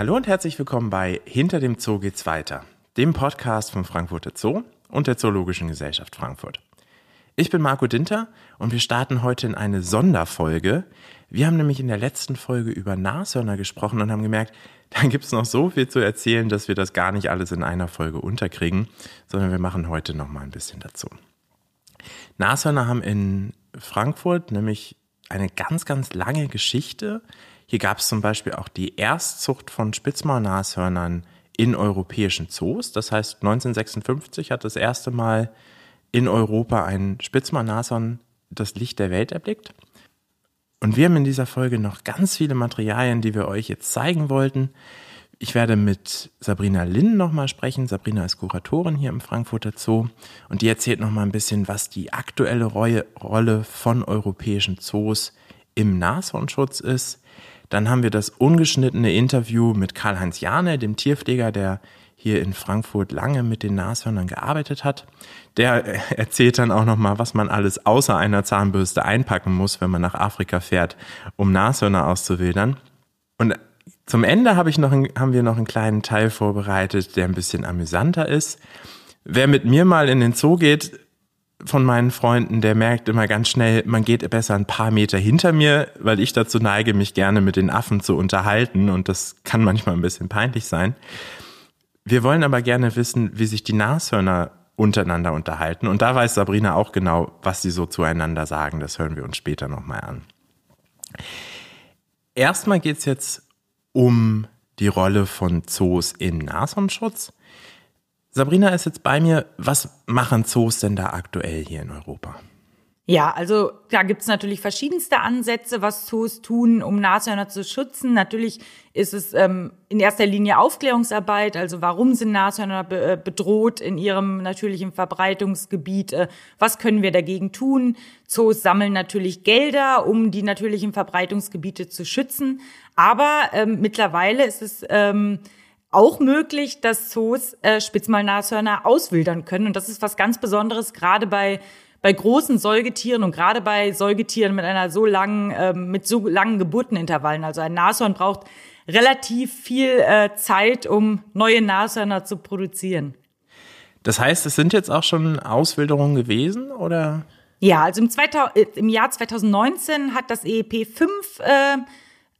Hallo und herzlich willkommen bei Hinter dem Zoo geht's weiter, dem Podcast vom Frankfurter Zoo und der Zoologischen Gesellschaft Frankfurt. Ich bin Marco Dinter und wir starten heute in eine Sonderfolge. Wir haben nämlich in der letzten Folge über Nashörner gesprochen und haben gemerkt, da gibt's noch so viel zu erzählen, dass wir das gar nicht alles in einer Folge unterkriegen, sondern wir machen heute noch mal ein bisschen dazu. Nashörner haben in Frankfurt nämlich eine ganz, ganz lange Geschichte. Hier gab es zum Beispiel auch die Erstzucht von Spitzmaulnashörnern in europäischen Zoos. Das heißt, 1956 hat das erste Mal in Europa ein Spitzmaulnashorn das Licht der Welt erblickt. Und wir haben in dieser Folge noch ganz viele Materialien, die wir euch jetzt zeigen wollten. Ich werde mit Sabrina Linn nochmal sprechen. Sabrina ist Kuratorin hier im Frankfurter Zoo und die erzählt nochmal ein bisschen, was die aktuelle Rolle von europäischen Zoos im Nashornschutz ist. Dann haben wir das ungeschnittene Interview mit Karl-Heinz Jane, dem Tierpfleger, der hier in Frankfurt lange mit den Nashörnern gearbeitet hat. Der erzählt dann auch nochmal, was man alles außer einer Zahnbürste einpacken muss, wenn man nach Afrika fährt, um Nashörner auszuwildern. Und zum Ende habe ich noch ein, haben wir noch einen kleinen Teil vorbereitet, der ein bisschen amüsanter ist. Wer mit mir mal in den Zoo geht, von meinen Freunden, der merkt immer ganz schnell, man geht besser ein paar Meter hinter mir, weil ich dazu neige, mich gerne mit den Affen zu unterhalten und das kann manchmal ein bisschen peinlich sein. Wir wollen aber gerne wissen, wie sich die Nashörner untereinander unterhalten und da weiß Sabrina auch genau, was sie so zueinander sagen. Das hören wir uns später nochmal an. Erstmal geht's jetzt um die Rolle von Zoos in Nashornschutz. Sabrina ist jetzt bei mir. Was machen Zoos denn da aktuell hier in Europa? Ja, also da gibt's natürlich verschiedenste Ansätze, was Zoos tun, um Nashörner zu schützen. Natürlich ist es ähm, in erster Linie Aufklärungsarbeit, also warum sind Nashörner be äh, bedroht in ihrem natürlichen Verbreitungsgebiet, äh, was können wir dagegen tun. Zoos sammeln natürlich Gelder, um die natürlichen Verbreitungsgebiete zu schützen, aber ähm, mittlerweile ist es ähm, auch möglich, dass Zoos äh, Spitzmalnashörner auswildern können. Und das ist was ganz Besonderes, gerade bei bei großen Säugetieren und gerade bei Säugetieren mit einer so langen, ähm, mit so langen Geburtenintervallen. Also ein Nashorn braucht relativ viel äh, Zeit, um neue Nashörner zu produzieren. Das heißt, es sind jetzt auch schon Auswilderungen gewesen, oder? Ja, also im, 2000, äh, im Jahr 2019 hat das EEP 5 äh,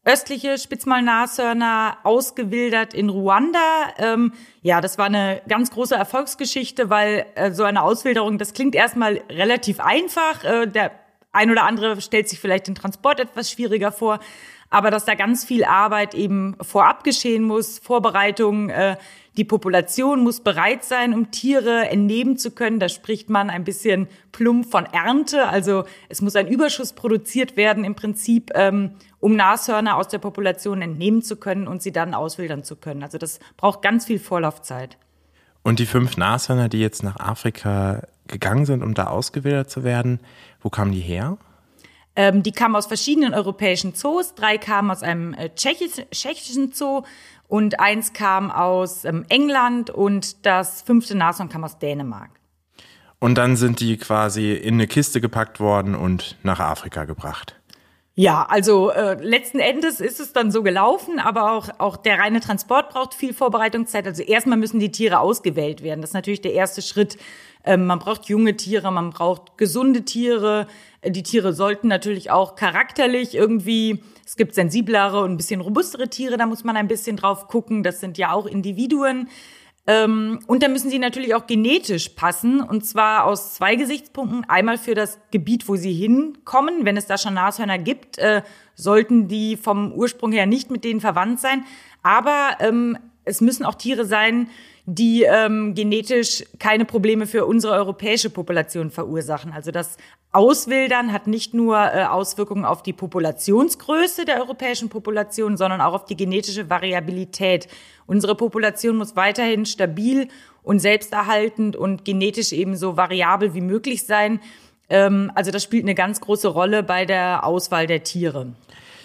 östliche Spitzmalnashörner ausgewildert in Ruanda. Ähm, ja, das war eine ganz große Erfolgsgeschichte, weil äh, so eine Auswilderung, das klingt erstmal relativ einfach. Äh, der ein oder andere stellt sich vielleicht den Transport etwas schwieriger vor, aber dass da ganz viel Arbeit eben vorab geschehen muss, Vorbereitung, äh, die Population muss bereit sein, um Tiere entnehmen zu können. Da spricht man ein bisschen plump von Ernte. Also es muss ein Überschuss produziert werden im Prinzip, ähm, um Nashörner aus der Population entnehmen zu können und sie dann auswildern zu können. Also das braucht ganz viel Vorlaufzeit. Und die fünf Nashörner, die jetzt nach Afrika gegangen sind, um da ausgewildert zu werden, wo kamen die her? Ähm, die kamen aus verschiedenen europäischen Zoos. Drei kamen aus einem äh, tschechischen Zoo und eins kam aus ähm, England und das fünfte Nashorn kam aus Dänemark. Und dann sind die quasi in eine Kiste gepackt worden und nach Afrika gebracht. Ja, also äh, letzten Endes ist es dann so gelaufen, aber auch, auch der reine Transport braucht viel Vorbereitungszeit. Also erstmal müssen die Tiere ausgewählt werden. Das ist natürlich der erste Schritt. Ähm, man braucht junge Tiere, man braucht gesunde Tiere. Die Tiere sollten natürlich auch charakterlich irgendwie es gibt sensiblere und ein bisschen robustere Tiere, da muss man ein bisschen drauf gucken. Das sind ja auch Individuen. Ähm, und da müssen sie natürlich auch genetisch passen, und zwar aus zwei Gesichtspunkten. Einmal für das Gebiet, wo sie hinkommen. Wenn es da schon Nashörner gibt, äh, sollten die vom Ursprung her nicht mit denen verwandt sein. Aber ähm, es müssen auch Tiere sein, die ähm, genetisch keine Probleme für unsere europäische Population verursachen. Also das Auswildern hat nicht nur äh, Auswirkungen auf die Populationsgröße der europäischen Population, sondern auch auf die genetische Variabilität. Unsere Population muss weiterhin stabil und selbsterhaltend und genetisch ebenso variabel wie möglich sein. Ähm, also das spielt eine ganz große Rolle bei der Auswahl der Tiere.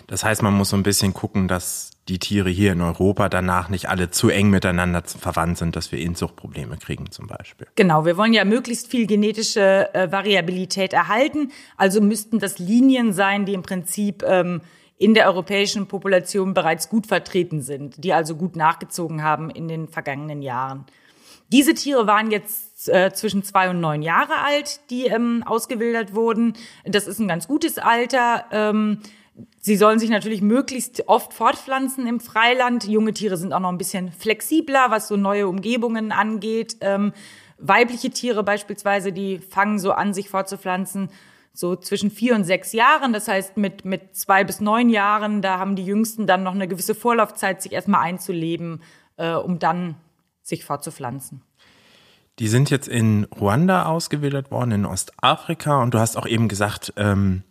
Das heißt, man muss so ein bisschen gucken, dass die Tiere hier in Europa danach nicht alle zu eng miteinander verwandt sind, dass wir Inzuchtprobleme kriegen zum Beispiel. Genau, wir wollen ja möglichst viel genetische äh, Variabilität erhalten. Also müssten das Linien sein, die im Prinzip ähm, in der europäischen Population bereits gut vertreten sind, die also gut nachgezogen haben in den vergangenen Jahren. Diese Tiere waren jetzt äh, zwischen zwei und neun Jahre alt, die ähm, ausgewildert wurden. Das ist ein ganz gutes Alter. Ähm, Sie sollen sich natürlich möglichst oft fortpflanzen im Freiland. Junge Tiere sind auch noch ein bisschen flexibler, was so neue Umgebungen angeht. Ähm, weibliche Tiere beispielsweise, die fangen so an, sich fortzupflanzen, so zwischen vier und sechs Jahren. Das heißt, mit, mit zwei bis neun Jahren, da haben die Jüngsten dann noch eine gewisse Vorlaufzeit, sich erstmal einzuleben, äh, um dann sich fortzupflanzen. Die sind jetzt in Ruanda ausgewildert worden, in Ostafrika. Und du hast auch eben gesagt, ähm,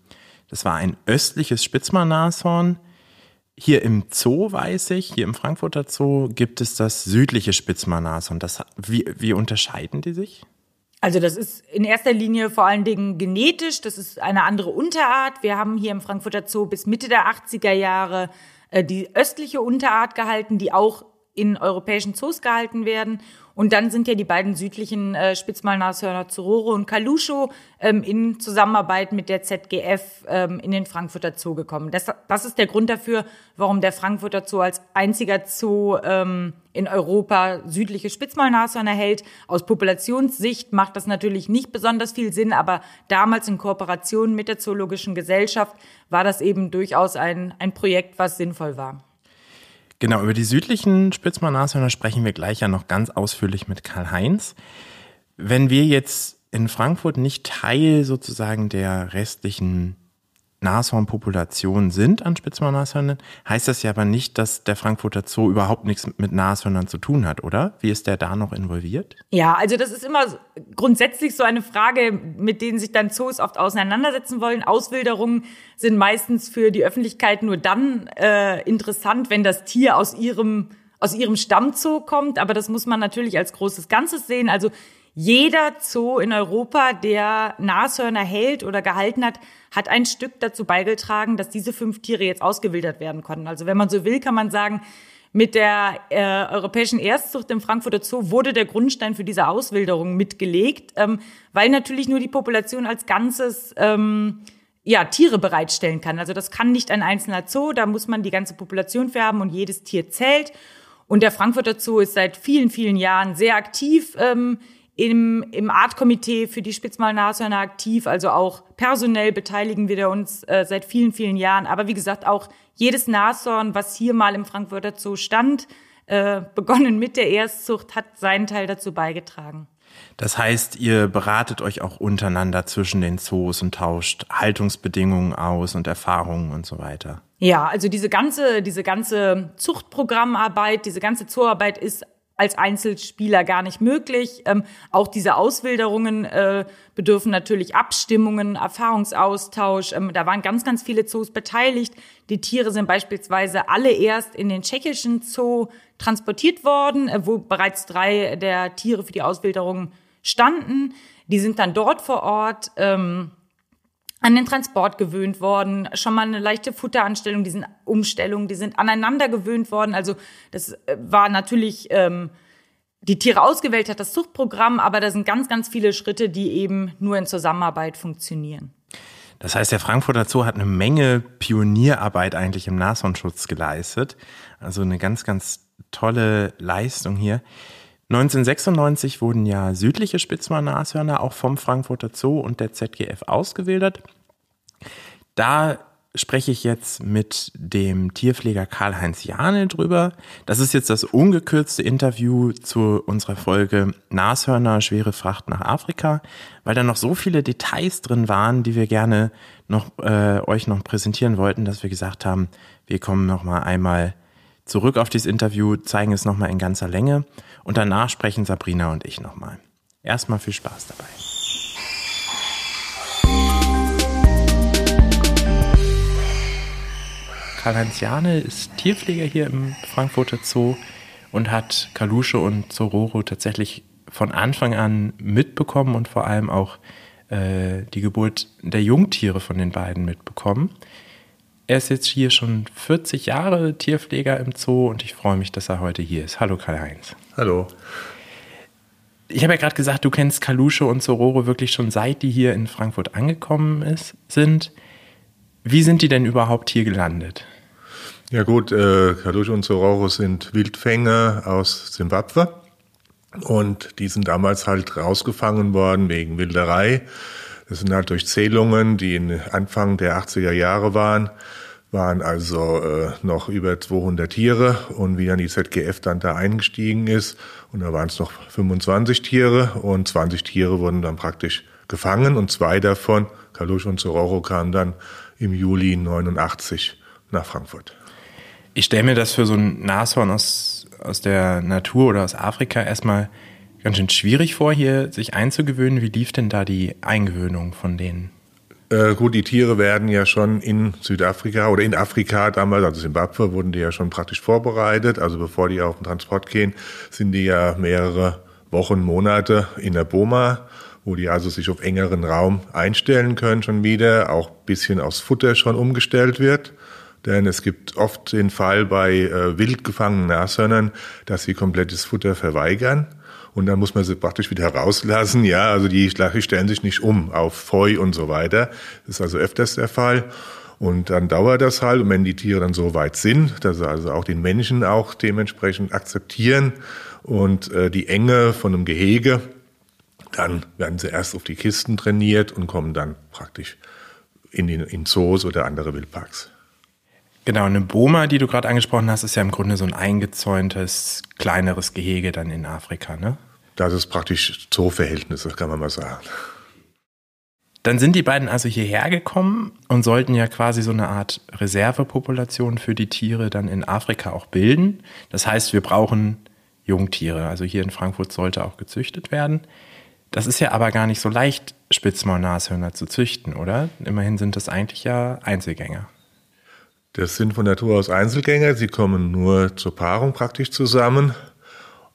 das war ein östliches Spitzmann-Nashorn. Hier im Zoo weiß ich, hier im Frankfurter Zoo gibt es das südliche Spitzmann-Nashorn. wie, wie unterscheiden die sich? Also das ist in erster Linie vor allen Dingen genetisch. Das ist eine andere Unterart. Wir haben hier im Frankfurter Zoo bis Mitte der 80er Jahre äh, die östliche Unterart gehalten, die auch in europäischen Zoos gehalten werden. Und dann sind ja die beiden südlichen äh, Spitzmalnashörner Zororo und Kalusho ähm, in Zusammenarbeit mit der ZGF ähm, in den Frankfurter Zoo gekommen. Das, das ist der Grund dafür, warum der Frankfurter Zoo als einziger Zoo ähm, in Europa südliche Spitzmalnashörner hält. Aus Populationssicht macht das natürlich nicht besonders viel Sinn, aber damals in Kooperation mit der Zoologischen Gesellschaft war das eben durchaus ein, ein Projekt, was sinnvoll war. Genau, über die südlichen Spitzmann-Nashörner sprechen wir gleich ja noch ganz ausführlich mit Karl-Heinz. Wenn wir jetzt in Frankfurt nicht Teil sozusagen der restlichen Nashornpopulationen sind an Spitzmann-Nashörnern, heißt das ja aber nicht, dass der Frankfurter Zoo überhaupt nichts mit Nashörnern zu tun hat, oder? Wie ist der da noch involviert? Ja, also das ist immer grundsätzlich so eine Frage, mit denen sich dann Zoos oft auseinandersetzen wollen. Auswilderungen sind meistens für die Öffentlichkeit nur dann äh, interessant, wenn das Tier aus ihrem aus ihrem Stammzoo kommt, aber das muss man natürlich als großes Ganzes sehen. Also jeder Zoo in Europa, der Nashörner hält oder gehalten hat, hat ein Stück dazu beigetragen, dass diese fünf Tiere jetzt ausgewildert werden konnten. Also wenn man so will, kann man sagen, mit der äh, europäischen Erstzucht im Frankfurter Zoo wurde der Grundstein für diese Auswilderung mitgelegt, ähm, weil natürlich nur die Population als Ganzes ähm, ja, Tiere bereitstellen kann. Also das kann nicht ein einzelner Zoo, da muss man die ganze Population für haben und jedes Tier zählt. Und der Frankfurter Zoo ist seit vielen, vielen Jahren sehr aktiv ähm, im, im Artkomitee für die Spitzmalnashörner aktiv, also auch personell beteiligen wir uns äh, seit vielen, vielen Jahren. Aber wie gesagt, auch jedes Nashorn, was hier mal im Frankfurter Zoo stand, äh, begonnen mit der Erstzucht, hat seinen Teil dazu beigetragen. Das heißt, ihr beratet euch auch untereinander zwischen den Zoos und tauscht Haltungsbedingungen aus und Erfahrungen und so weiter. Ja, also diese ganze, diese ganze Zuchtprogrammarbeit, diese ganze Zooarbeit ist als Einzelspieler gar nicht möglich. Ähm, auch diese Auswilderungen äh, bedürfen natürlich Abstimmungen, Erfahrungsaustausch. Ähm, da waren ganz, ganz viele Zoos beteiligt. Die Tiere sind beispielsweise alle erst in den tschechischen Zoo transportiert worden, äh, wo bereits drei der Tiere für die Auswilderung standen. Die sind dann dort vor Ort. Ähm, an den Transport gewöhnt worden, schon mal eine leichte Futteranstellung, die sind Umstellungen, die sind aneinander gewöhnt worden. Also das äh, war natürlich ähm, die Tiere ausgewählt hat, das Zuchtprogramm, aber da sind ganz, ganz viele Schritte, die eben nur in Zusammenarbeit funktionieren. Das heißt, der Frankfurter Zoo hat eine Menge Pionierarbeit eigentlich im Nashornschutz geleistet. Also eine ganz, ganz tolle Leistung hier. 1996 wurden ja südliche Spitzmann-Nashörner auch vom Frankfurter Zoo und der ZGF ausgewildert. Da spreche ich jetzt mit dem Tierpfleger Karl-Heinz Jane drüber. Das ist jetzt das ungekürzte Interview zu unserer Folge Nashörner, schwere Fracht nach Afrika, weil da noch so viele Details drin waren, die wir gerne noch äh, euch noch präsentieren wollten, dass wir gesagt haben, wir kommen noch mal einmal zurück auf dieses Interview, zeigen es noch mal in ganzer Länge und danach sprechen Sabrina und ich noch mal. Erstmal viel Spaß dabei. Karl-Heinz Jane ist Tierpfleger hier im Frankfurter Zoo und hat Kalusche und Zororo tatsächlich von Anfang an mitbekommen und vor allem auch äh, die Geburt der Jungtiere von den beiden mitbekommen. Er ist jetzt hier schon 40 Jahre Tierpfleger im Zoo und ich freue mich, dass er heute hier ist. Hallo Karl-Heinz. Hallo. Ich habe ja gerade gesagt, du kennst Kalusche und Zororo wirklich schon seit die hier in Frankfurt angekommen ist, sind. Wie sind die denn überhaupt hier gelandet? Ja gut, äh, Kalusha und Sororo sind Wildfänger aus Zimbabwe und die sind damals halt rausgefangen worden wegen Wilderei. Das sind halt durch Zählungen, die in Anfang der 80er Jahre waren, waren also äh, noch über 200 Tiere und wie dann die ZGF dann da eingestiegen ist und da waren es noch 25 Tiere und 20 Tiere wurden dann praktisch gefangen und zwei davon, Kalush und Sororo, kamen dann im Juli 89 nach Frankfurt. Ich stelle mir das für so ein Nashorn aus, aus der Natur oder aus Afrika erstmal ganz schön schwierig vor, hier sich einzugewöhnen. Wie lief denn da die Eingewöhnung von denen? Äh, gut, die Tiere werden ja schon in Südafrika oder in Afrika damals, also Zimbabwe, wurden die ja schon praktisch vorbereitet. Also bevor die auf den Transport gehen, sind die ja mehrere Wochen, Monate in der Boma, wo die also sich auf engeren Raum einstellen können schon wieder, auch bisschen aufs Futter schon umgestellt wird. Denn es gibt oft den Fall bei äh, wild gefangenen Nashörnern, dass sie komplettes Futter verweigern und dann muss man sie praktisch wieder rauslassen. Ja, also die stellen sich nicht um auf Feu und so weiter. Das ist also öfters der Fall. Und dann dauert das halt. Und wenn die Tiere dann so weit sind, dass sie also auch den Menschen auch dementsprechend akzeptieren und äh, die Enge von einem Gehege, dann werden sie erst auf die Kisten trainiert und kommen dann praktisch in, den, in Zoos oder andere Wildparks. Genau, eine Boma, die du gerade angesprochen hast, ist ja im Grunde so ein eingezäuntes, kleineres Gehege dann in Afrika, ne? Das ist praktisch Zooverhältnisse, kann man mal sagen. Dann sind die beiden also hierher gekommen und sollten ja quasi so eine Art Reservepopulation für die Tiere dann in Afrika auch bilden. Das heißt, wir brauchen Jungtiere. Also hier in Frankfurt sollte auch gezüchtet werden. Das ist ja aber gar nicht so leicht, Spitzmaulnashörner zu züchten, oder? Immerhin sind das eigentlich ja Einzelgänger. Das sind von Natur aus Einzelgänger. Sie kommen nur zur Paarung praktisch zusammen.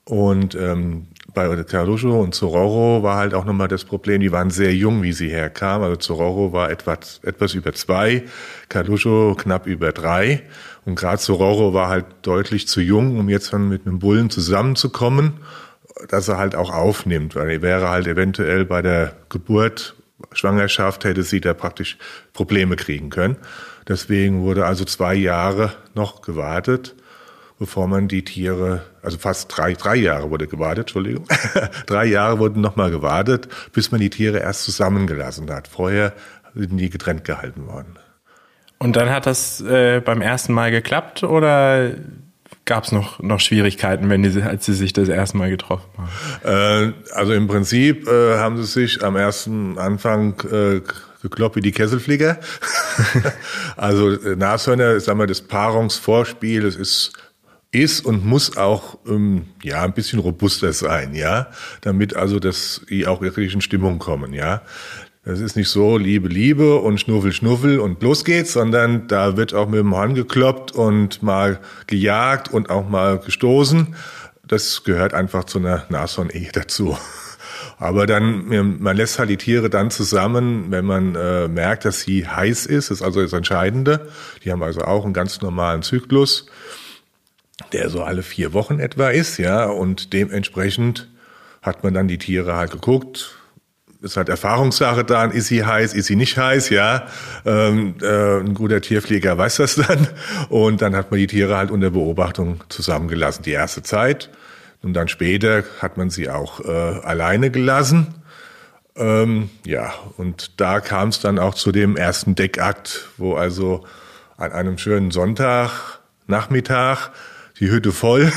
Und ähm, bei Carlucho und Zororo war halt auch nochmal das Problem, die waren sehr jung, wie sie herkamen. Also Zororo war etwas, etwas über zwei, Carlucho knapp über drei. Und gerade Zororo war halt deutlich zu jung, um jetzt dann mit einem Bullen zusammenzukommen, dass er halt auch aufnimmt, weil er wäre halt eventuell bei der Geburt, Schwangerschaft, hätte sie da praktisch Probleme kriegen können. Deswegen wurde also zwei Jahre noch gewartet, bevor man die Tiere, also fast drei, drei Jahre wurde gewartet, Entschuldigung, drei Jahre wurden nochmal gewartet, bis man die Tiere erst zusammengelassen hat. Vorher sind die getrennt gehalten worden. Und dann hat das äh, beim ersten Mal geklappt oder gab es noch, noch Schwierigkeiten, wenn die, als sie sich das erste Mal getroffen haben? Äh, also im Prinzip äh, haben sie sich am ersten Anfang äh, gekloppt wie die Kesselflieger. also äh, Nashörner, sagen wir, das Paarungsvorspiel, das ist ist und muss auch ähm, ja ein bisschen robuster sein, ja, damit also dass die auch wirklich in Stimmung kommen, ja. Das ist nicht so Liebe, Liebe und Schnuffel, Schnuffel und los geht's, sondern da wird auch mit dem Horn gekloppt und mal gejagt und auch mal gestoßen. Das gehört einfach zu einer Nashorn-Ehe dazu. Aber dann, man lässt halt die Tiere dann zusammen, wenn man äh, merkt, dass sie heiß ist, das ist also das Entscheidende. Die haben also auch einen ganz normalen Zyklus, der so alle vier Wochen etwa ist, ja, und dementsprechend hat man dann die Tiere halt geguckt, ist halt Erfahrungssache dann, ist sie heiß, ist sie nicht heiß, ja. Ähm, äh, ein guter Tierpfleger weiß das dann. Und dann hat man die Tiere halt unter Beobachtung zusammengelassen, die erste Zeit. Und dann später hat man sie auch äh, alleine gelassen. Ähm, ja, und da kam es dann auch zu dem ersten Deckakt, wo also an einem schönen Sonntagnachmittag die Hütte voll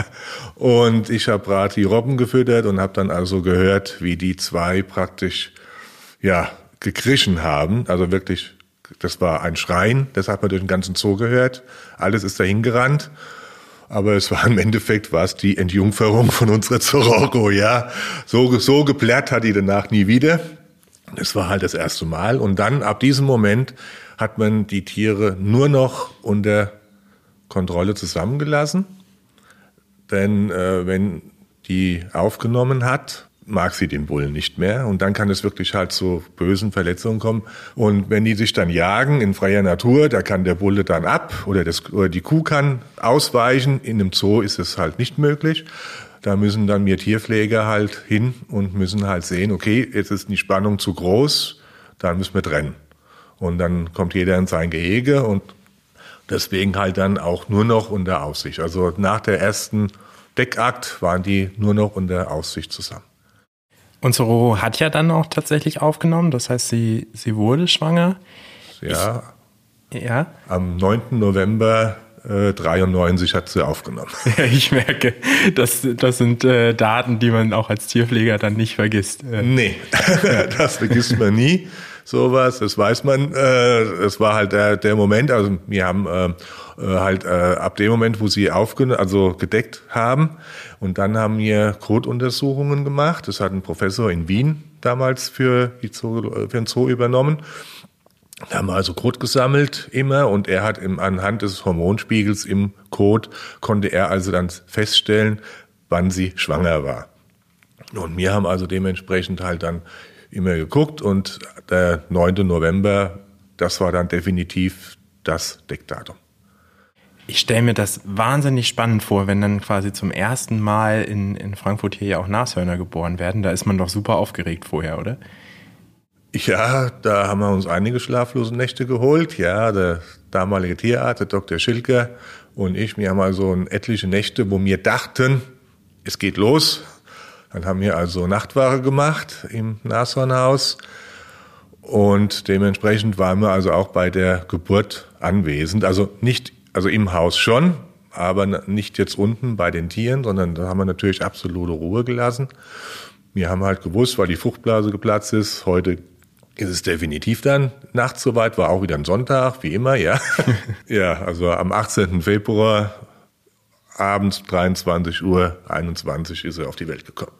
und ich habe die Robben gefüttert und habe dann also gehört, wie die zwei praktisch ja gekrischen haben, also wirklich, das war ein Schreien, das hat man durch den ganzen Zoo gehört, alles ist dahin gerannt aber es war im Endeffekt war es die Entjungferung von unserer Zoroko, ja. So, so geplärt hat die danach nie wieder. Das war halt das erste Mal. Und dann, ab diesem Moment, hat man die Tiere nur noch unter Kontrolle zusammengelassen. Denn äh, wenn die aufgenommen hat, mag sie den Bullen nicht mehr und dann kann es wirklich halt zu bösen Verletzungen kommen. Und wenn die sich dann jagen in freier Natur, da kann der Bulle dann ab oder, das, oder die Kuh kann ausweichen. In einem Zoo ist es halt nicht möglich. Da müssen dann wir Tierpfleger halt hin und müssen halt sehen, okay, jetzt ist die Spannung zu groß, dann müssen wir trennen. Und dann kommt jeder in sein Gehege und deswegen halt dann auch nur noch unter Aussicht. Also nach der ersten Deckakt waren die nur noch unter Aussicht zusammen. Und Sororo hat ja dann auch tatsächlich aufgenommen, das heißt, sie, sie wurde schwanger. Ja. Ich, ja. Am 9. November äh, 93 hat sie aufgenommen. Ja, ich merke, das, das sind äh, Daten, die man auch als Tierpfleger dann nicht vergisst. Äh. Nee, das vergisst man nie. Sowas, das weiß man. Äh, es war halt der, der Moment, also wir haben äh, äh halt ab dem Moment, wo sie aufgenommen, also gedeckt haben, und dann haben wir Kotuntersuchungen gemacht. Das hat ein Professor in Wien damals für, die Zoo, für den Zoo übernommen. Da haben wir also Kot gesammelt immer und er hat im, anhand des Hormonspiegels im Kot konnte er also dann feststellen, wann sie schwanger war. Und wir haben also dementsprechend halt dann immer geguckt und der 9. November, das war dann definitiv das Deckdatum. Ich stelle mir das wahnsinnig spannend vor, wenn dann quasi zum ersten Mal in, in Frankfurt hier ja auch Nashörner geboren werden. Da ist man doch super aufgeregt vorher, oder? Ja, da haben wir uns einige schlaflose Nächte geholt. Ja, der damalige Tierarzt, der Dr. Schilker und ich, wir haben also etliche Nächte, wo wir dachten, es geht los. Dann haben wir also Nachtwache gemacht im Nashornhaus und dementsprechend waren wir also auch bei der Geburt anwesend. Also nicht, also im Haus schon, aber nicht jetzt unten bei den Tieren, sondern da haben wir natürlich absolute Ruhe gelassen. Wir haben halt gewusst, weil die Fruchtblase geplatzt ist, heute ist es definitiv dann nachts soweit, war auch wieder ein Sonntag, wie immer, ja. ja, also am 18. Februar abends 23 Uhr 21 ist er auf die Welt gekommen.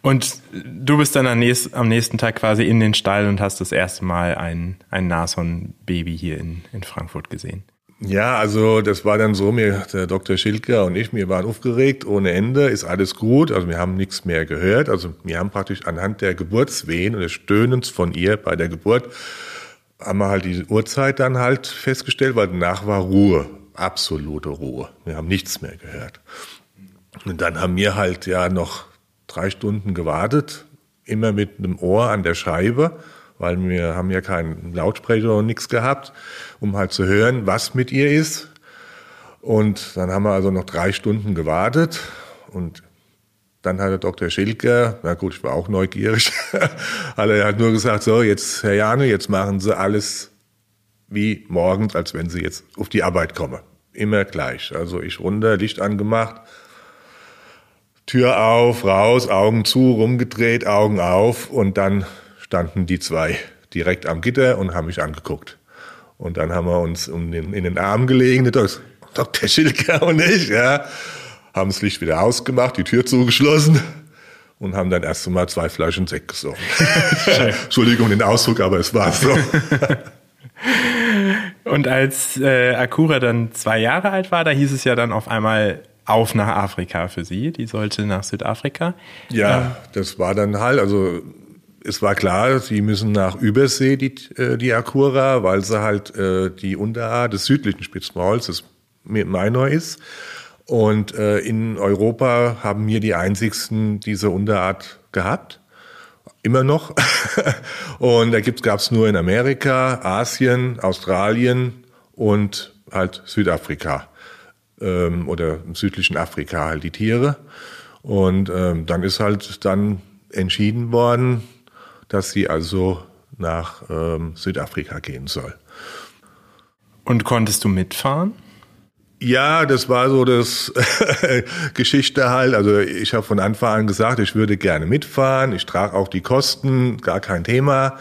Und du bist dann am nächsten Tag quasi in den Stall und hast das erste Mal ein, ein Nashorn-Baby hier in, in Frankfurt gesehen. Ja, also das war dann so, mir, der Dr. Schilker und ich, wir waren aufgeregt ohne Ende, ist alles gut, also wir haben nichts mehr gehört, also wir haben praktisch anhand der Geburtswehen und des Stöhnens von ihr bei der Geburt, haben wir halt die Uhrzeit dann halt festgestellt, weil danach war Ruhe, absolute Ruhe, wir haben nichts mehr gehört. Und dann haben wir halt ja noch drei Stunden gewartet, immer mit einem Ohr an der Scheibe, weil wir haben ja keinen Lautsprecher und nichts gehabt, um halt zu hören, was mit ihr ist. Und dann haben wir also noch drei Stunden gewartet und dann hat der Dr. Schilker, na gut, ich war auch neugierig, hat er halt nur gesagt, so, jetzt, Herr Jane, jetzt machen Sie alles wie morgens, als wenn Sie jetzt auf die Arbeit kommen. Immer gleich. Also ich runter, Licht angemacht, Tür auf, raus, Augen zu, rumgedreht, Augen auf und dann standen die zwei direkt am Gitter und haben mich angeguckt. Und dann haben wir uns um den, in den Arm gelegen, der Dr. Schilker und ich, ja, haben das Licht wieder ausgemacht, die Tür zugeschlossen und haben dann erst einmal zwei Flaschen Sekt gesoffen. Entschuldigung den Ausdruck, aber es war so. und als äh, Akura dann zwei Jahre alt war, da hieß es ja dann auf einmal, auf nach Afrika für sie. Die sollte nach Südafrika. Ja, ähm, das war dann halt, also es war klar, sie müssen nach Übersee, die, äh, die Akura, weil sie halt äh, die Unterart des südlichen Spitzmauls, das Minor ist. Und äh, in Europa haben wir die einzigsten diese Unterart gehabt. Immer noch. und da gab es nur in Amerika, Asien, Australien und halt Südafrika ähm, oder im südlichen Afrika halt die Tiere. Und ähm, dann ist halt dann entschieden worden, dass sie also nach ähm, Südafrika gehen soll. Und konntest du mitfahren? Ja, das war so das Geschichte halt. Also ich habe von Anfang an gesagt, ich würde gerne mitfahren. Ich trage auch die Kosten, gar kein Thema.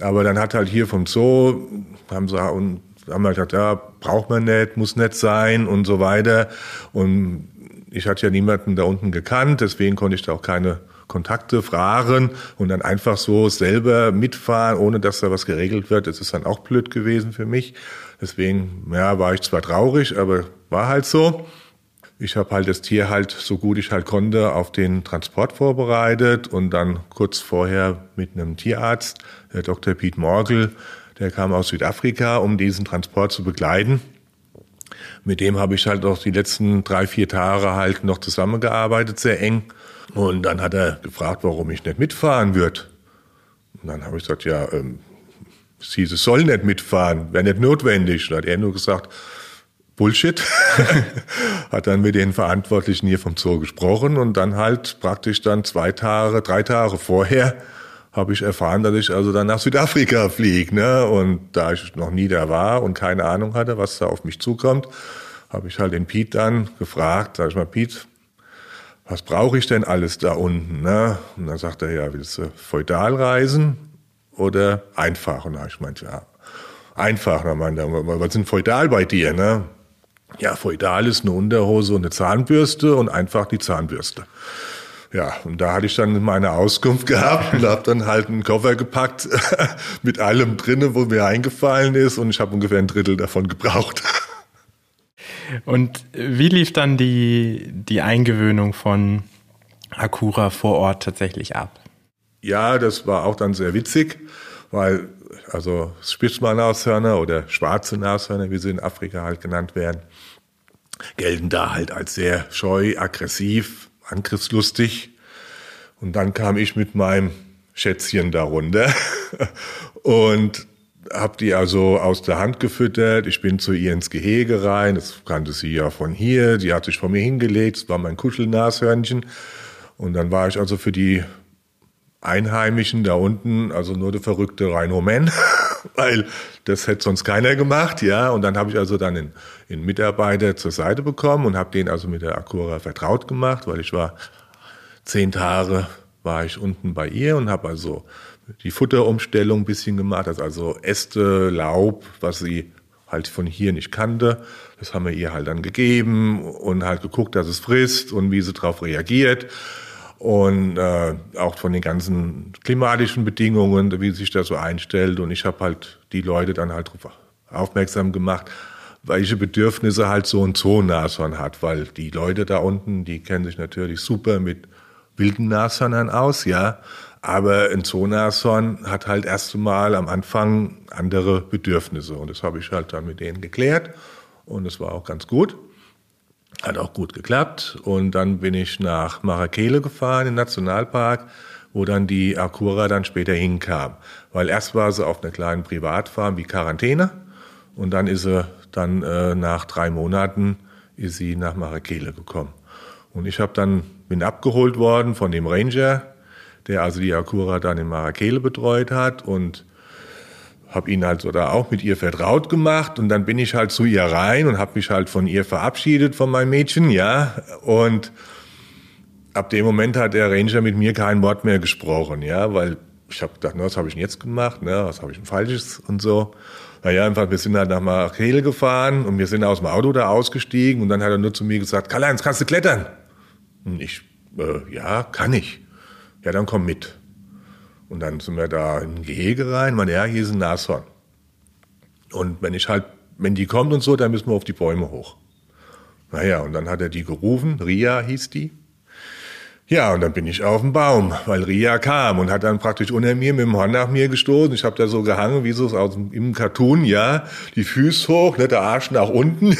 Aber dann hat halt hier vom Zoo, haben sie und haben halt gesagt, ja, braucht man nicht, muss nicht sein und so weiter. Und ich hatte ja niemanden da unten gekannt, deswegen konnte ich da auch keine Kontakte fragen und dann einfach so selber mitfahren, ohne dass da was geregelt wird. Das ist dann auch blöd gewesen für mich. Deswegen, ja, war ich zwar traurig, aber war halt so. Ich habe halt das Tier halt so gut ich halt konnte auf den Transport vorbereitet und dann kurz vorher mit einem Tierarzt, der Dr. Pete Morgel, der kam aus Südafrika, um diesen Transport zu begleiten. Mit dem habe ich halt auch die letzten drei, vier Tage halt noch zusammengearbeitet, sehr eng. Und dann hat er gefragt, warum ich nicht mitfahren würde. Und dann habe ich gesagt, ja, ähm, Sie soll nicht mitfahren, wäre nicht notwendig. Da hat er nur gesagt, Bullshit. hat dann mit den Verantwortlichen hier vom Zoo gesprochen und dann halt praktisch dann zwei Tage, drei Tage vorher habe ich erfahren, dass ich also dann nach Südafrika fliege. Ne? Und da ich noch nie da war und keine Ahnung hatte, was da auf mich zukommt, habe ich halt den Piet dann gefragt, sag ich mal, Piet, was brauche ich denn alles da unten? Ne? Und dann sagt er, ja, willst du feudal reisen oder einfach? Und da ich meinte, ja, einfach. dann meinte was denn feudal bei dir? Ne? Ja, feudal ist eine Unterhose und eine Zahnbürste und einfach die Zahnbürste. Ja, und da hatte ich dann meine Auskunft gehabt und habe dann halt einen Koffer gepackt mit allem drinne, wo mir eingefallen ist und ich habe ungefähr ein Drittel davon gebraucht. Und wie lief dann die, die Eingewöhnung von Akura vor Ort tatsächlich ab? Ja, das war auch dann sehr witzig, weil also Spitzmann-Nashörner oder schwarze Nashörner, wie sie in Afrika halt genannt werden, gelten da halt als sehr scheu, aggressiv, angriffslustig. Und dann kam ich mit meinem Schätzchen darunter und habe die also aus der Hand gefüttert. Ich bin zu ihr ins Gehege rein. Das kannte sie ja von hier. Die hat sich vor mir hingelegt. Das war mein Kuschelnashörnchen. Und dann war ich also für die Einheimischen da unten, also nur der verrückte Rhino Man, weil das hätte sonst keiner gemacht, ja. Und dann habe ich also dann einen, Mitarbeiter zur Seite bekommen und habe den also mit der Acura vertraut gemacht, weil ich war zehn Tage war ich unten bei ihr und habe also die Futterumstellung ein bisschen gemacht, also Äste, Laub, was sie halt von hier nicht kannte. Das haben wir ihr halt dann gegeben und halt geguckt, dass es frisst und wie sie darauf reagiert. Und äh, auch von den ganzen klimatischen Bedingungen, wie sich das so einstellt. Und ich habe halt die Leute dann halt darauf aufmerksam gemacht, welche Bedürfnisse halt so ein Zoonashorn hat. Weil die Leute da unten, die kennen sich natürlich super mit wilden Nashörnern aus, ja. Aber ein Zoonashorn hat halt erst einmal am Anfang andere Bedürfnisse. Und das habe ich halt dann mit denen geklärt. Und es war auch ganz gut. Hat auch gut geklappt. Und dann bin ich nach Marakele gefahren, im Nationalpark, wo dann die Akura dann später hinkam. Weil erst war sie auf einer kleinen Privatfarm wie Quarantäne. Und dann ist sie dann äh, nach drei Monaten ist sie nach Marakele gekommen. Und ich habe dann bin abgeholt worden von dem Ranger, der also die Akura dann in Marakele betreut hat und habe ihn halt so da auch mit ihr vertraut gemacht und dann bin ich halt zu ihr rein und habe mich halt von ihr verabschiedet von meinem Mädchen, ja und ab dem Moment hat der Ranger mit mir kein Wort mehr gesprochen, ja, weil ich habe gedacht, na, was habe ich denn jetzt gemacht, ne, was habe ich denn falsches und so. Naja, einfach, wir sind halt nach Marakele gefahren und wir sind aus dem Auto da ausgestiegen und dann hat er nur zu mir gesagt, Karl-Heinz, kannst du klettern? Und ich, äh, ja, kann ich ja, dann komm mit. Und dann sind wir da in ein Gehege rein, man, ja, hier ist ein Nashorn. Und wenn ich halt, wenn die kommt und so, dann müssen wir auf die Bäume hoch. Naja, und dann hat er die gerufen, Ria hieß die. Ja, und dann bin ich auf dem Baum, weil Ria kam und hat dann praktisch unter mir mit dem Horn nach mir gestoßen. Ich habe da so gehangen, wie so aus dem, im Cartoon, ja, die Füße hoch, ne, der Arsch nach unten.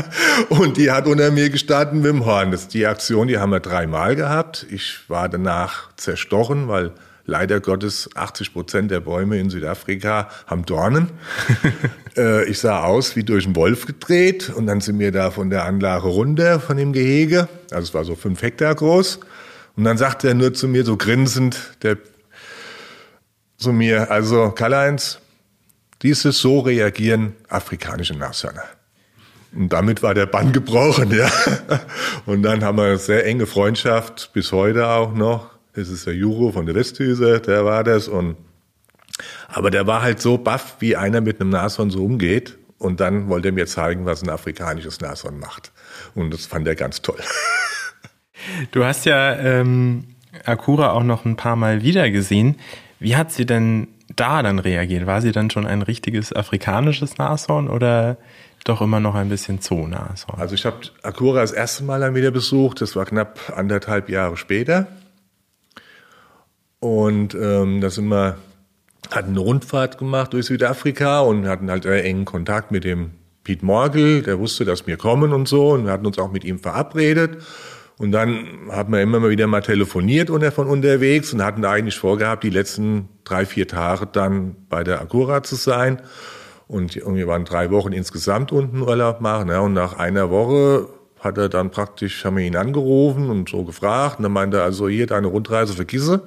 und die hat unter mir gestanden mit dem Horn. Das, die Aktion, die haben wir dreimal gehabt. Ich war danach zerstochen, weil leider Gottes 80 Prozent der Bäume in Südafrika haben Dornen. äh, ich sah aus wie durch einen Wolf gedreht und dann sind wir da von der Anlage runter, von dem Gehege. Also es war so fünf Hektar groß. Und dann sagte er nur zu mir, so grinsend, der zu mir, also Karl-Heinz, dieses so reagieren afrikanische Nashörner. Und damit war der Bann gebrochen, ja. Und dann haben wir eine sehr enge Freundschaft, bis heute auch noch. Das ist der Juro von der Westhüse, der war das. Und, aber der war halt so baff, wie einer mit einem Nashorn so umgeht. Und dann wollte er mir zeigen, was ein afrikanisches Nashorn macht. Und das fand er ganz toll. Du hast ja ähm, Akura auch noch ein paar Mal wieder gesehen. Wie hat sie denn da dann reagiert? War sie dann schon ein richtiges afrikanisches Nashorn oder doch immer noch ein bisschen Zoonashorn? Also ich habe Akura das erste Mal dann wieder besucht. Das war knapp anderthalb Jahre später. Und ähm, da sind wir, hatten eine Rundfahrt gemacht durch Südafrika und hatten halt sehr engen Kontakt mit dem Pete Morgel. Der wusste, dass wir kommen und so. Und wir hatten uns auch mit ihm verabredet. Und dann haben wir immer mal wieder mal telefoniert von unterwegs und hatten eigentlich vorgehabt, die letzten drei, vier Tage dann bei der Acura zu sein. Und wir waren drei Wochen insgesamt unten Urlaub machen. Ja, und nach einer Woche hat er dann praktisch, haben wir ihn angerufen und so gefragt. Und dann meinte er, also hier, deine Rundreise vergisse,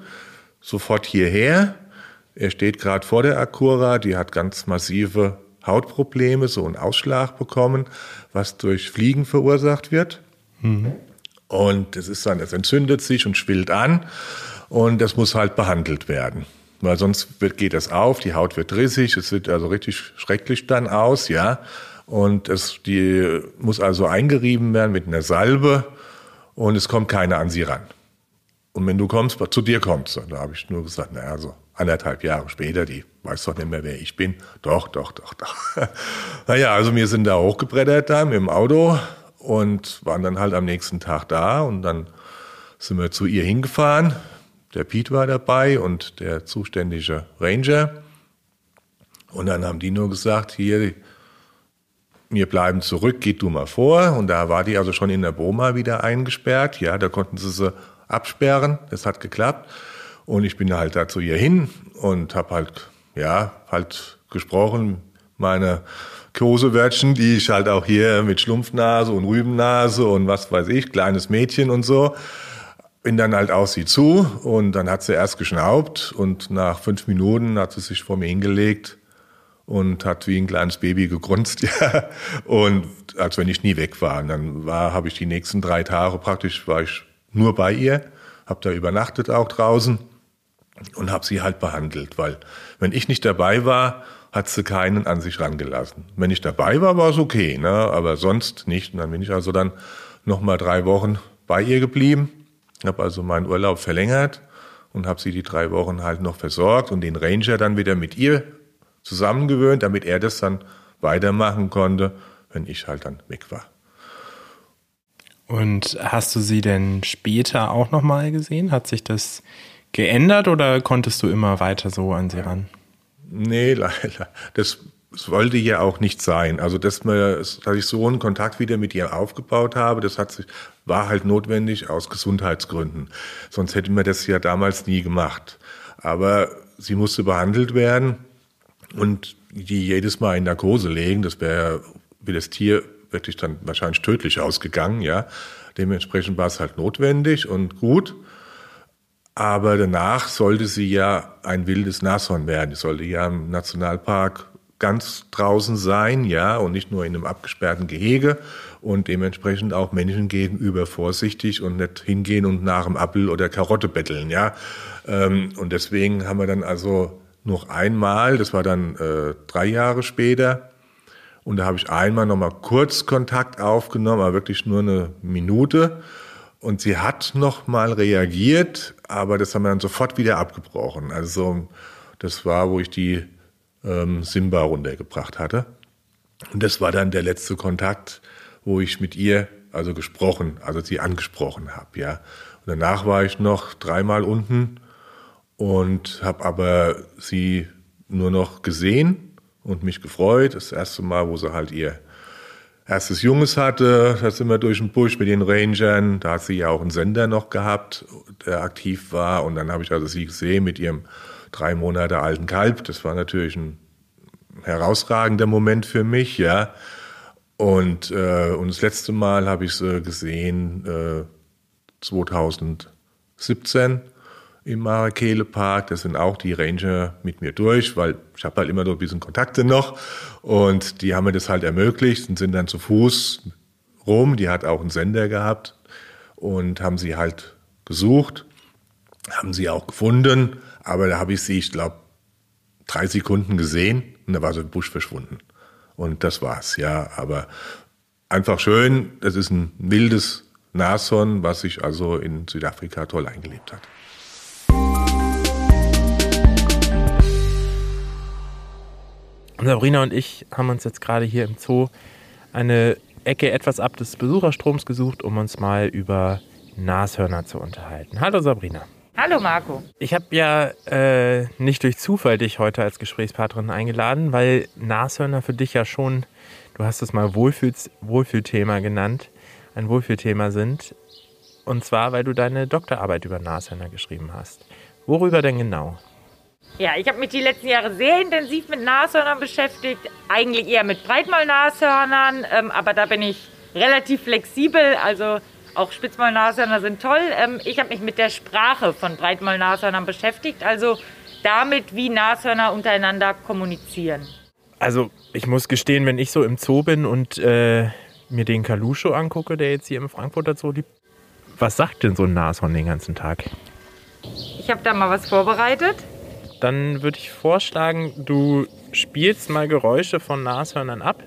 sofort hierher. Er steht gerade vor der Acura, die hat ganz massive Hautprobleme, so einen Ausschlag bekommen, was durch Fliegen verursacht wird. Mhm. Und es ist dann, es entzündet sich und schwillt an und das muss halt behandelt werden. Weil sonst wird, geht das auf, die Haut wird rissig, es sieht also richtig schrecklich dann aus, ja. Und es, die muss also eingerieben werden mit einer Salbe und es kommt keiner an sie ran. Und wenn du kommst, zu dir kommst, da habe ich nur gesagt, naja, so anderthalb Jahre später, die weiß doch nicht mehr, wer ich bin. Doch, doch, doch, doch. naja, also wir sind da hochgebrettert da mit dem Auto und waren dann halt am nächsten Tag da und dann sind wir zu ihr hingefahren. Der Pete war dabei und der zuständige Ranger. Und dann haben die nur gesagt, hier, wir bleiben zurück, geht du mal vor. Und da war die also schon in der Boma wieder eingesperrt. Ja, da konnten sie sie absperren. Das hat geklappt. Und ich bin halt da zu ihr hin und habe halt, ja, halt gesprochen, meine Kosewörtchen, die ich halt auch hier mit Schlumpfnase und Rübennase und was weiß ich, kleines Mädchen und so. Bin dann halt auf sie zu und dann hat sie erst geschnaubt und nach fünf Minuten hat sie sich vor mir hingelegt und hat wie ein kleines Baby gegrunzt, ja. Und als wenn ich nie weg war. Und dann war, habe ich die nächsten drei Tage praktisch, war ich nur bei ihr, habe da übernachtet auch draußen und habe sie halt behandelt, weil wenn ich nicht dabei war, hat sie keinen an sich rangelassen. Wenn ich dabei war, war es okay, ne? aber sonst nicht. Und dann bin ich also dann noch mal drei Wochen bei ihr geblieben, habe also meinen Urlaub verlängert und habe sie die drei Wochen halt noch versorgt und den Ranger dann wieder mit ihr zusammengewöhnt, damit er das dann weitermachen konnte, wenn ich halt dann weg war. Und hast du sie denn später auch noch mal gesehen? Hat sich das geändert oder konntest du immer weiter so an sie ran? Nee, leider. Das, wollte ja auch nicht sein. Also, dass, man, dass ich so einen Kontakt wieder mit ihr aufgebaut habe, das hat sich, war halt notwendig aus Gesundheitsgründen. Sonst hätten wir das ja damals nie gemacht. Aber sie musste behandelt werden und die jedes Mal in Narkose legen, das wäre wie das Tier wirklich dann wahrscheinlich tödlich ausgegangen, ja. Dementsprechend war es halt notwendig und gut. Aber danach sollte sie ja ein wildes Nashorn werden. Sie sollte ja im Nationalpark ganz draußen sein, ja, und nicht nur in einem abgesperrten Gehege und dementsprechend auch Menschen gegenüber vorsichtig und nicht hingehen und nach dem Apfel oder Karotte betteln, ja. Ähm, und deswegen haben wir dann also noch einmal, das war dann äh, drei Jahre später, und da habe ich einmal nochmal kurz Kontakt aufgenommen, aber wirklich nur eine Minute. Und sie hat noch mal reagiert, aber das haben wir dann sofort wieder abgebrochen. Also das war, wo ich die ähm, Simba runtergebracht hatte. Und das war dann der letzte Kontakt, wo ich mit ihr also gesprochen, also sie angesprochen habe, ja. Und danach war ich noch dreimal unten und habe aber sie nur noch gesehen und mich gefreut. Das erste Mal, wo sie halt ihr erstes Junges hatte, da sind wir durch den Busch mit den Rangern, da hat sie ja auch einen Sender noch gehabt, der aktiv war und dann habe ich also sie gesehen mit ihrem drei Monate alten Kalb, das war natürlich ein herausragender Moment für mich, ja. Und, äh, und das letzte Mal habe ich sie gesehen äh, 2017 im Marakele Park. Das sind auch die Ranger mit mir durch, weil ich habe halt immer noch ein bisschen Kontakte noch. Und die haben mir das halt ermöglicht und sind dann zu Fuß rum. Die hat auch einen Sender gehabt und haben sie halt gesucht, haben sie auch gefunden. Aber da habe ich sie, ich glaube, drei Sekunden gesehen und da war so ein Busch verschwunden. Und das war's, ja. Aber einfach schön. Das ist ein wildes Nashorn, was sich also in Südafrika toll eingelebt hat. Sabrina und ich haben uns jetzt gerade hier im Zoo eine Ecke etwas ab des Besucherstroms gesucht, um uns mal über Nashörner zu unterhalten. Hallo Sabrina. Hallo Marco. Ich habe ja äh, nicht durch Zufall dich heute als Gesprächspartnerin eingeladen, weil Nashörner für dich ja schon, du hast es mal Wohlfühl Wohlfühlthema genannt, ein Wohlfühlthema sind. Und zwar, weil du deine Doktorarbeit über Nashörner geschrieben hast. Worüber denn genau? Ja, ich habe mich die letzten Jahre sehr intensiv mit Nashörnern beschäftigt. Eigentlich eher mit Breitmaulnashörnern, ähm, aber da bin ich relativ flexibel. Also auch Spitzmaulnashörner sind toll. Ähm, ich habe mich mit der Sprache von Breitmaulnashörnern beschäftigt, also damit, wie Nashörner untereinander kommunizieren. Also ich muss gestehen, wenn ich so im Zoo bin und äh, mir den Kaluscho angucke, der jetzt hier im Frankfurter Zoo liegt, was sagt denn so ein Nashorn den ganzen Tag? Ich habe da mal was vorbereitet. Dann würde ich vorschlagen, du spielst mal Geräusche von Nashörnern ab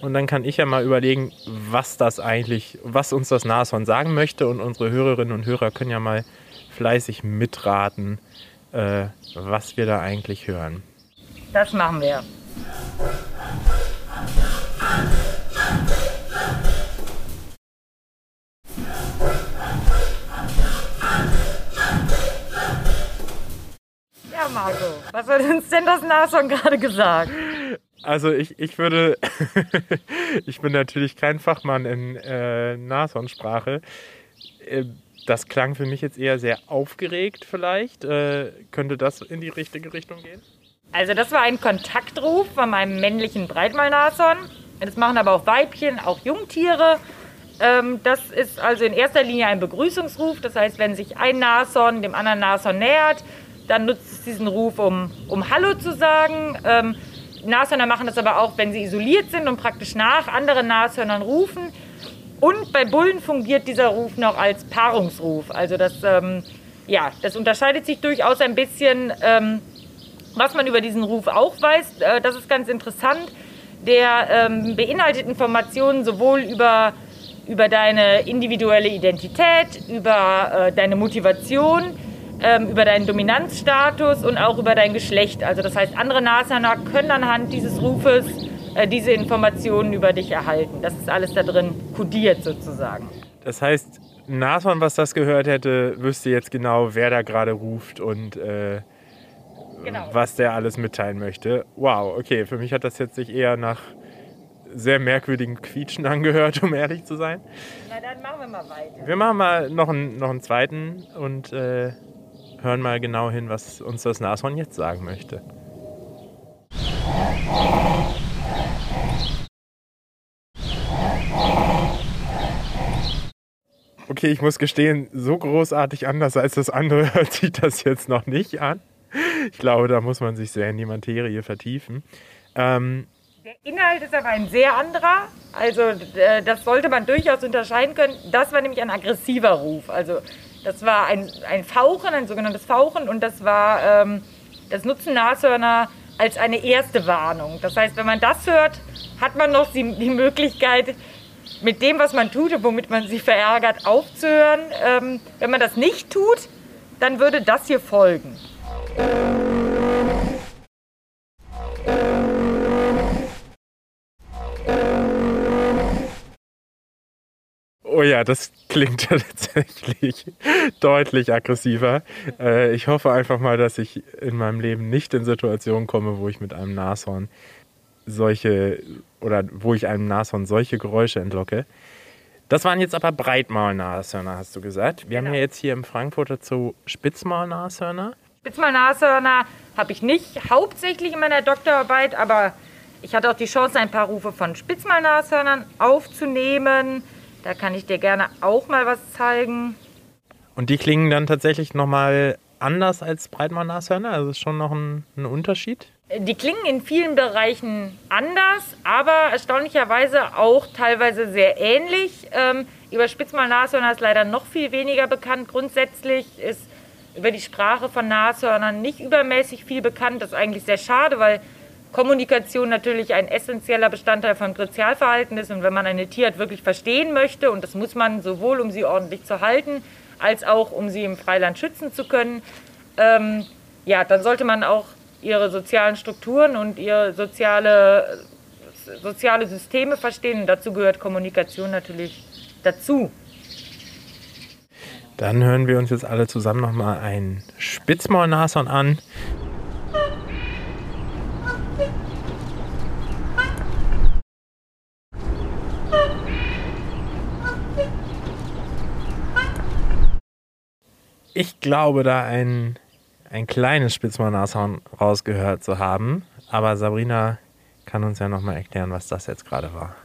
und dann kann ich ja mal überlegen, was das eigentlich, was uns das Nashorn sagen möchte und unsere Hörerinnen und Hörer können ja mal fleißig mitraten, äh, was wir da eigentlich hören. Das machen wir. Ja, Marco, was hat uns denn das Nashorn gerade gesagt? Also ich, ich würde, ich bin natürlich kein Fachmann in äh, Nashornsprache. Äh, das klang für mich jetzt eher sehr aufgeregt vielleicht. Äh, könnte das in die richtige Richtung gehen? Also das war ein Kontaktruf von meinem männlichen Breitmalnashorn. Das machen aber auch Weibchen, auch Jungtiere. Ähm, das ist also in erster Linie ein Begrüßungsruf. Das heißt, wenn sich ein Nashorn dem anderen Nashorn nähert, dann nutzt es diesen Ruf, um, um Hallo zu sagen. Ähm, Nashörner machen das aber auch, wenn sie isoliert sind und praktisch nach anderen Nashörnern rufen. Und bei Bullen fungiert dieser Ruf noch als Paarungsruf. Also das, ähm, ja, das unterscheidet sich durchaus ein bisschen. Ähm, was man über diesen Ruf auch weiß, äh, das ist ganz interessant. Der ähm, beinhaltet Informationen sowohl über, über deine individuelle Identität, über äh, deine Motivation, ähm, über deinen Dominanzstatus und auch über dein Geschlecht. Also das heißt, andere Nashörner können anhand dieses Rufes äh, diese Informationen über dich erhalten. Das ist alles da drin kodiert sozusagen. Das heißt, Nashorn, was das gehört hätte, wüsste jetzt genau, wer da gerade ruft und äh, genau. was der alles mitteilen möchte. Wow, okay, für mich hat das jetzt sich eher nach sehr merkwürdigen Quietschen angehört, um ehrlich zu sein. Na, dann machen wir mal weiter. Wir machen mal noch einen, noch einen zweiten und äh, hören mal genau hin, was uns das Nashorn jetzt sagen möchte. Okay, ich muss gestehen, so großartig anders als das andere hört sich das jetzt noch nicht an. Ich glaube, da muss man sich sehr in die Materie vertiefen. Ähm, der Inhalt ist aber ein sehr anderer. Also äh, das sollte man durchaus unterscheiden können. Das war nämlich ein aggressiver Ruf. Also das war ein, ein Fauchen, ein sogenanntes Fauchen und das war, ähm, das nutzen Nashörner als eine erste Warnung. Das heißt, wenn man das hört, hat man noch die, die Möglichkeit, mit dem, was man tut und womit man sie verärgert, aufzuhören. Ähm, wenn man das nicht tut, dann würde das hier folgen. Oh ja, das klingt ja tatsächlich deutlich aggressiver. Äh, ich hoffe einfach mal, dass ich in meinem Leben nicht in Situationen komme, wo ich mit einem Nashorn solche oder wo ich einem Nashorn solche Geräusche entlocke. Das waren jetzt aber Breitmaulnashörner, hast du gesagt. Wir genau. haben ja jetzt hier im Frankfurter Zoo Spitzmaulnashörner. Spitzmaulnashörner habe ich nicht hauptsächlich in meiner Doktorarbeit, aber ich hatte auch die Chance, ein paar Rufe von Spitzmaulnashörnern aufzunehmen. Da kann ich dir gerne auch mal was zeigen. Und die klingen dann tatsächlich nochmal anders als Breitmaulnashörner? Also ist schon noch ein, ein Unterschied? Die klingen in vielen Bereichen anders, aber erstaunlicherweise auch teilweise sehr ähnlich. Ähm, über Spitzmaulnashörner ist leider noch viel weniger bekannt. Grundsätzlich ist über die Sprache von Nashörnern nicht übermäßig viel bekannt. Das ist eigentlich sehr schade, weil Kommunikation natürlich ein essentieller Bestandteil von Sozialverhalten ist. Und wenn man eine Tierart wirklich verstehen möchte, und das muss man sowohl, um sie ordentlich zu halten, als auch, um sie im Freiland schützen zu können, ähm, ja, dann sollte man auch ihre sozialen Strukturen und ihre soziale, soziale Systeme verstehen. Und dazu gehört Kommunikation natürlich dazu. Dann hören wir uns jetzt alle zusammen nochmal ein Spitzmaulnashorn an. Ich glaube, da ein, ein kleines Spitzmann-Nashorn rausgehört zu haben. Aber Sabrina kann uns ja nochmal erklären, was das jetzt gerade war.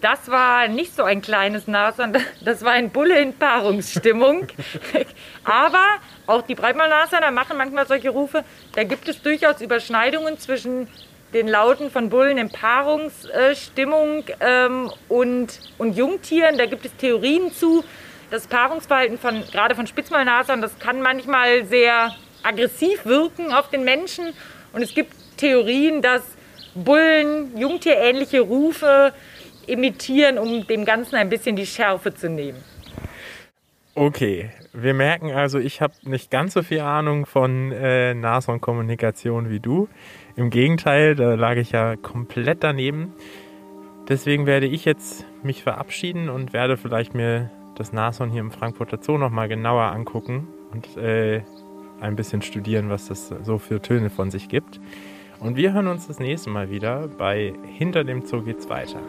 Das war nicht so ein kleines Nashorn, das war ein Bulle in Paarungsstimmung. Aber auch die Breitmaulnashörner machen manchmal solche Rufe. Da gibt es durchaus Überschneidungen zwischen den Lauten von Bullen in Paarungsstimmung ähm, und, und Jungtieren. Da gibt es Theorien zu. Das Paarungsverhalten von gerade von Spitzmaulnashörnern, das kann manchmal sehr aggressiv wirken auf den Menschen. Und es gibt Theorien, dass Bullen jungtierähnliche Rufe imitieren, um dem Ganzen ein bisschen die Schärfe zu nehmen. Okay, wir merken also, ich habe nicht ganz so viel Ahnung von äh, Nashornkommunikation wie du. Im Gegenteil, da lag ich ja komplett daneben. Deswegen werde ich jetzt mich verabschieden und werde vielleicht mir das Nashorn hier im Frankfurter Zoo nochmal genauer angucken und äh, ein bisschen studieren, was das so für Töne von sich gibt. Und wir hören uns das nächste Mal wieder bei Hinter dem Zoo geht's weiter.